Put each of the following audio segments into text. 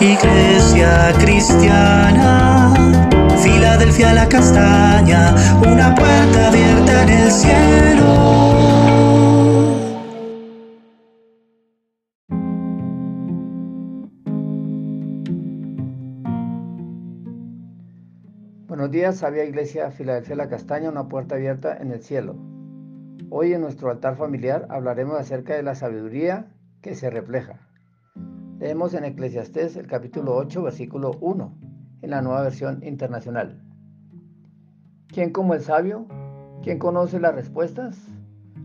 Iglesia cristiana, Filadelfia la castaña, una puerta abierta en el cielo. Buenos días, sabia Iglesia Filadelfia la Castaña, una puerta abierta en el cielo. Hoy en nuestro altar familiar hablaremos acerca de la sabiduría que se refleja. Leemos en Eclesiastés el capítulo 8, versículo 1, en la nueva versión internacional. ¿Quién como el sabio? ¿Quién conoce las respuestas?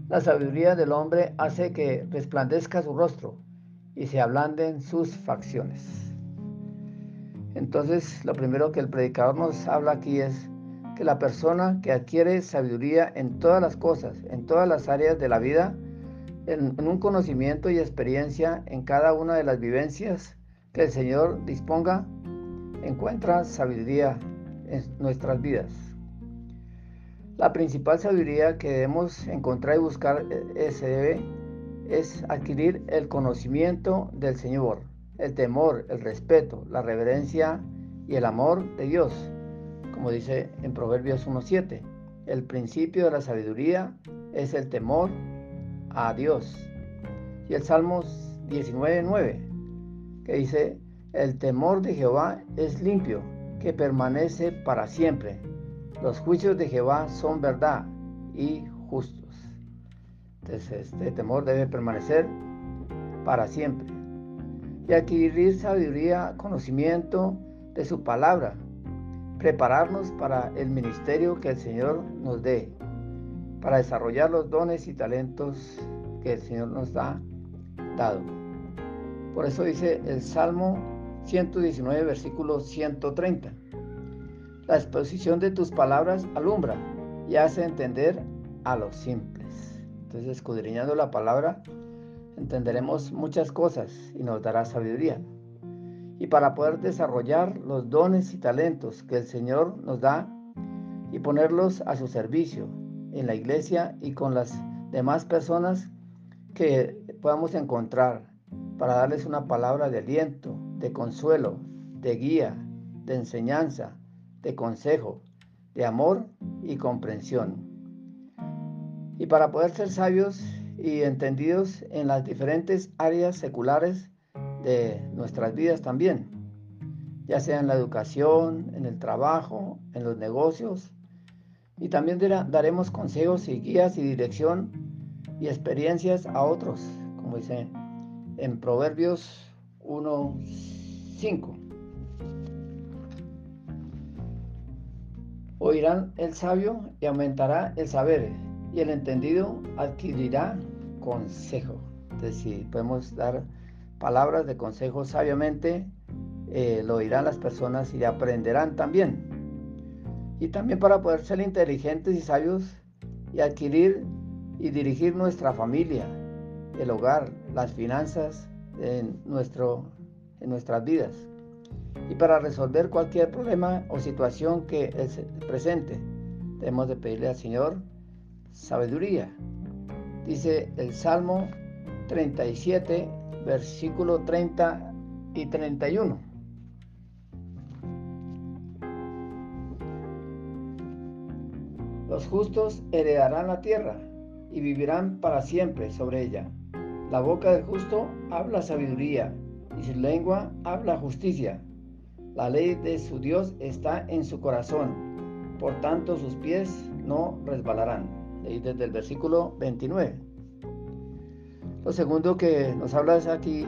La sabiduría del hombre hace que resplandezca su rostro y se ablanden sus facciones. Entonces, lo primero que el predicador nos habla aquí es que la persona que adquiere sabiduría en todas las cosas, en todas las áreas de la vida, en, un conocimiento y experiencia en cada una de las vivencias que el Señor disponga, encuentra sabiduría en nuestras vidas. La principal sabiduría que debemos encontrar y buscar eh, se debe es adquirir el conocimiento del Señor, el temor, el respeto, la reverencia y el amor de Dios, como dice en Proverbios 1.7. El principio de la sabiduría es el temor a Dios. Y el Salmo 19.9, que dice, el temor de Jehová es limpio, que permanece para siempre. Los juicios de Jehová son verdad y justos. Entonces este temor debe permanecer para siempre. Y adquirir sabiduría, conocimiento de su palabra. Prepararnos para el ministerio que el Señor nos dé para desarrollar los dones y talentos que el Señor nos ha dado. Por eso dice el Salmo 119, versículo 130. La exposición de tus palabras alumbra y hace entender a los simples. Entonces, escudriñando la palabra, entenderemos muchas cosas y nos dará sabiduría. Y para poder desarrollar los dones y talentos que el Señor nos da y ponerlos a su servicio en la iglesia y con las demás personas que podamos encontrar para darles una palabra de aliento, de consuelo, de guía, de enseñanza, de consejo, de amor y comprensión. Y para poder ser sabios y entendidos en las diferentes áreas seculares de nuestras vidas también, ya sea en la educación, en el trabajo, en los negocios, y también daremos consejos y guías y dirección y experiencias a otros, como dice en Proverbios 1.5. Oirán el sabio y aumentará el saber, y el entendido adquirirá consejo. Entonces, si podemos dar palabras de consejo sabiamente, eh, lo oirán las personas y aprenderán también y también para poder ser inteligentes y sabios y adquirir y dirigir nuestra familia, el hogar, las finanzas en, nuestro, en nuestras vidas. Y para resolver cualquier problema o situación que es presente, debemos de pedirle al Señor sabiduría. Dice el Salmo 37, versículo 30 y 31. Los justos heredarán la tierra y vivirán para siempre sobre ella. La boca del justo habla sabiduría y su lengua habla justicia. La ley de su Dios está en su corazón, por tanto sus pies no resbalarán. Leí desde el versículo 29. Lo segundo que nos habla es aquí,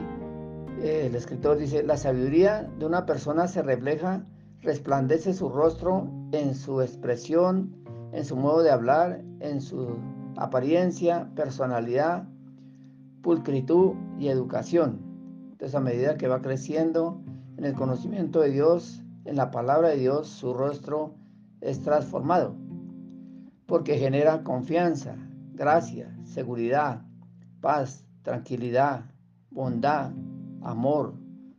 eh, el escritor dice, la sabiduría de una persona se refleja, resplandece su rostro en su expresión en su modo de hablar, en su apariencia, personalidad, pulcritud y educación. Entonces a medida que va creciendo en el conocimiento de Dios, en la palabra de Dios, su rostro es transformado, porque genera confianza, gracia, seguridad, paz, tranquilidad, bondad, amor,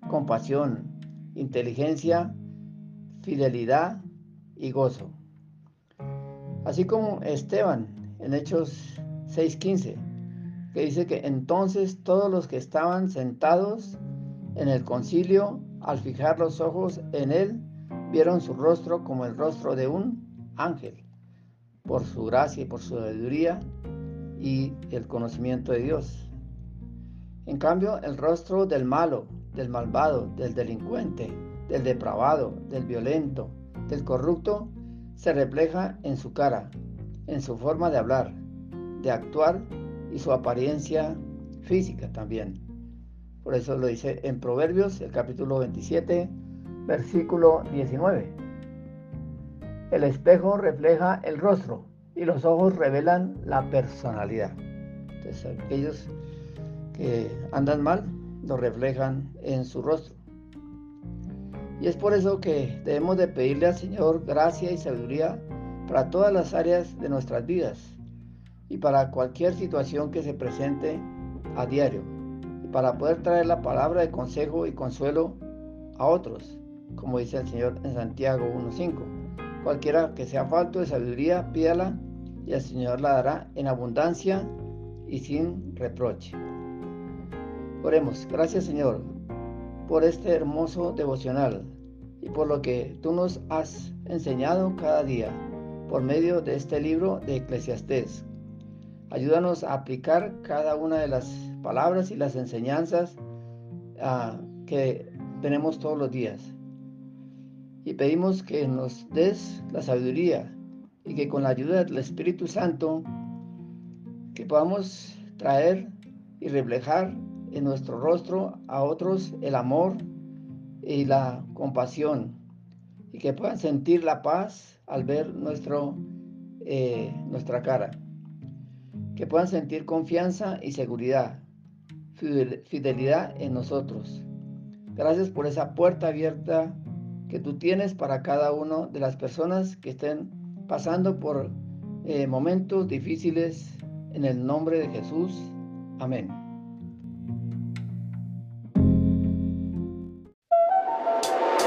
compasión, inteligencia, fidelidad y gozo. Así como Esteban en Hechos 6:15, que dice que entonces todos los que estaban sentados en el concilio al fijar los ojos en él, vieron su rostro como el rostro de un ángel, por su gracia y por su sabiduría y el conocimiento de Dios. En cambio, el rostro del malo, del malvado, del delincuente, del depravado, del violento, del corrupto, se refleja en su cara, en su forma de hablar, de actuar y su apariencia física también. Por eso lo dice en Proverbios, el capítulo 27, versículo 19. El espejo refleja el rostro y los ojos revelan la personalidad. Entonces aquellos que andan mal lo reflejan en su rostro. Y es por eso que debemos de pedirle al Señor gracia y sabiduría para todas las áreas de nuestras vidas y para cualquier situación que se presente a diario, para poder traer la palabra de consejo y consuelo a otros, como dice el Señor en Santiago 1.5. Cualquiera que sea falto de sabiduría, pídala y el Señor la dará en abundancia y sin reproche. Oremos, gracias Señor por este hermoso devocional y por lo que tú nos has enseñado cada día por medio de este libro de Eclesiastés. Ayúdanos a aplicar cada una de las palabras y las enseñanzas ah, que tenemos todos los días. Y pedimos que nos des la sabiduría y que con la ayuda del Espíritu Santo que podamos traer y reflejar en nuestro rostro a otros el amor y la compasión y que puedan sentir la paz al ver nuestro, eh, nuestra cara, que puedan sentir confianza y seguridad, fidelidad en nosotros. Gracias por esa puerta abierta que tú tienes para cada una de las personas que estén pasando por eh, momentos difíciles en el nombre de Jesús. Amén.